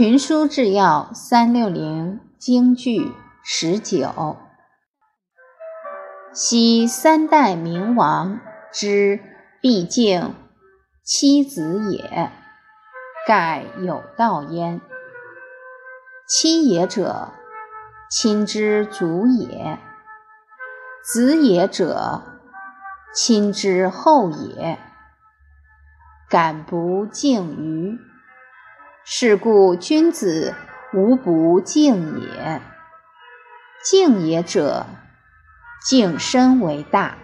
群书治要三六零京剧十九。昔三代明王之毕竟妻子也，盖有道焉。妻也者，亲之祖也；子也者，亲之后也。敢不敬于？是故君子无不敬也。敬也者，敬身为大；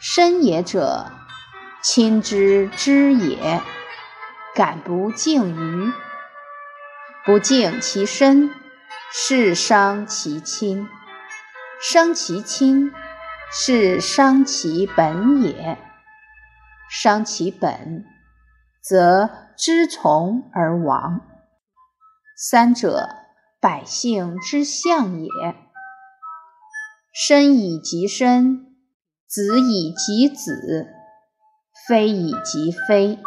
身也者，亲之知也。敢不敬于？不敬其身，是伤其亲；伤其亲，是伤其本也。伤其本。则知从而亡。三者，百姓之相也。身以及身，子以及子，非以及非。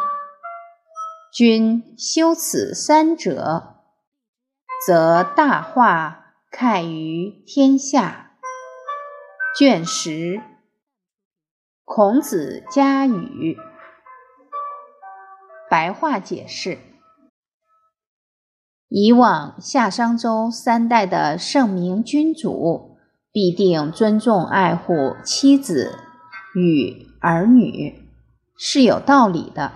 君修此三者，则大化盖于天下。卷十，孔子家语。白话解释：以往夏商周三代的圣明君主，必定尊重爱护妻子与儿女，是有道理的。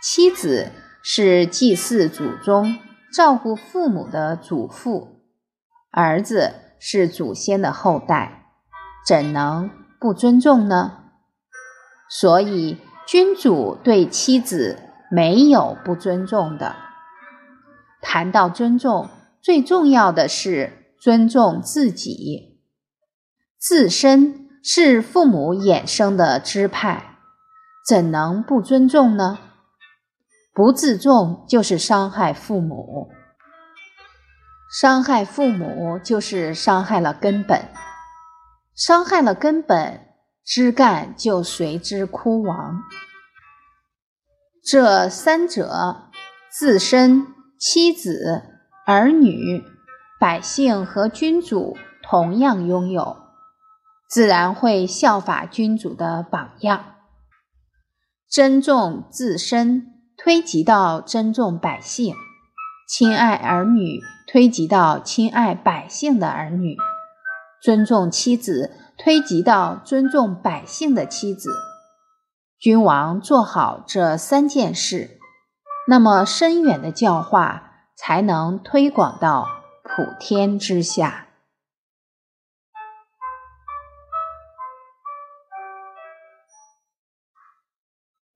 妻子是祭祀祖宗、照顾父母的祖父，儿子是祖先的后代，怎能不尊重呢？所以。君主对妻子没有不尊重的。谈到尊重，最重要的是尊重自己。自身是父母衍生的支派，怎能不尊重呢？不自重就是伤害父母，伤害父母就是伤害了根本，伤害了根本。枝干就随之枯亡。这三者，自身、妻子、儿女、百姓和君主同样拥有，自然会效法君主的榜样。尊重自身，推及到尊重百姓；亲爱儿女，推及到亲爱百姓的儿女；尊重妻子。推及到尊重百姓的妻子，君王做好这三件事，那么深远的教化才能推广到普天之下。